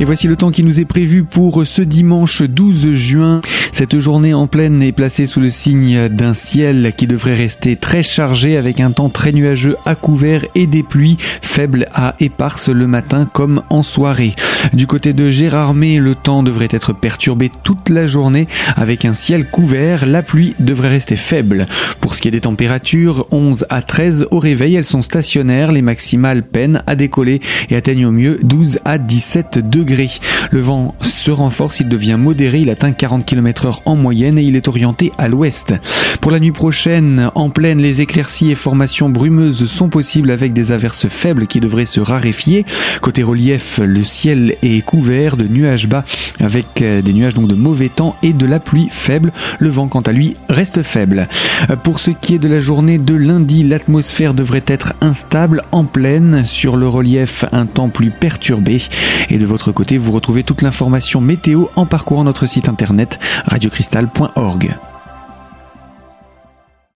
Et voici le temps qui nous est prévu pour ce dimanche 12 juin. Cette journée en pleine est placée sous le signe d'un ciel qui devrait rester très chargé avec un temps très nuageux à couvert et des pluies faibles à éparses le matin comme en soirée. Du côté de Gérardmer, le temps devrait être perturbé toute la journée avec un ciel couvert. La pluie devrait rester faible. Pour ce qui est des températures, 11 à 13 au réveil, elles sont stationnaires. Les maximales peinent à décoller et atteignent au mieux 12 à 17 degrés. Le vent se renforce, il devient modéré, il atteint 40 km heure en moyenne et il est orienté à l'ouest. Pour la nuit prochaine, en pleine, les éclaircies et formations brumeuses sont possibles avec des averses faibles qui devraient se raréfier. Côté relief, le ciel est couvert de nuages bas avec euh, des nuages donc de mauvais temps et de la pluie faible. Le vent quant à lui reste faible. Pour ce qui est de la journée de lundi, l'atmosphère devrait être instable en pleine. Sur le relief, un temps plus perturbé. Et de votre côté, vous retrouvez toute l'information météo en parcourant notre site internet radiocristal.org.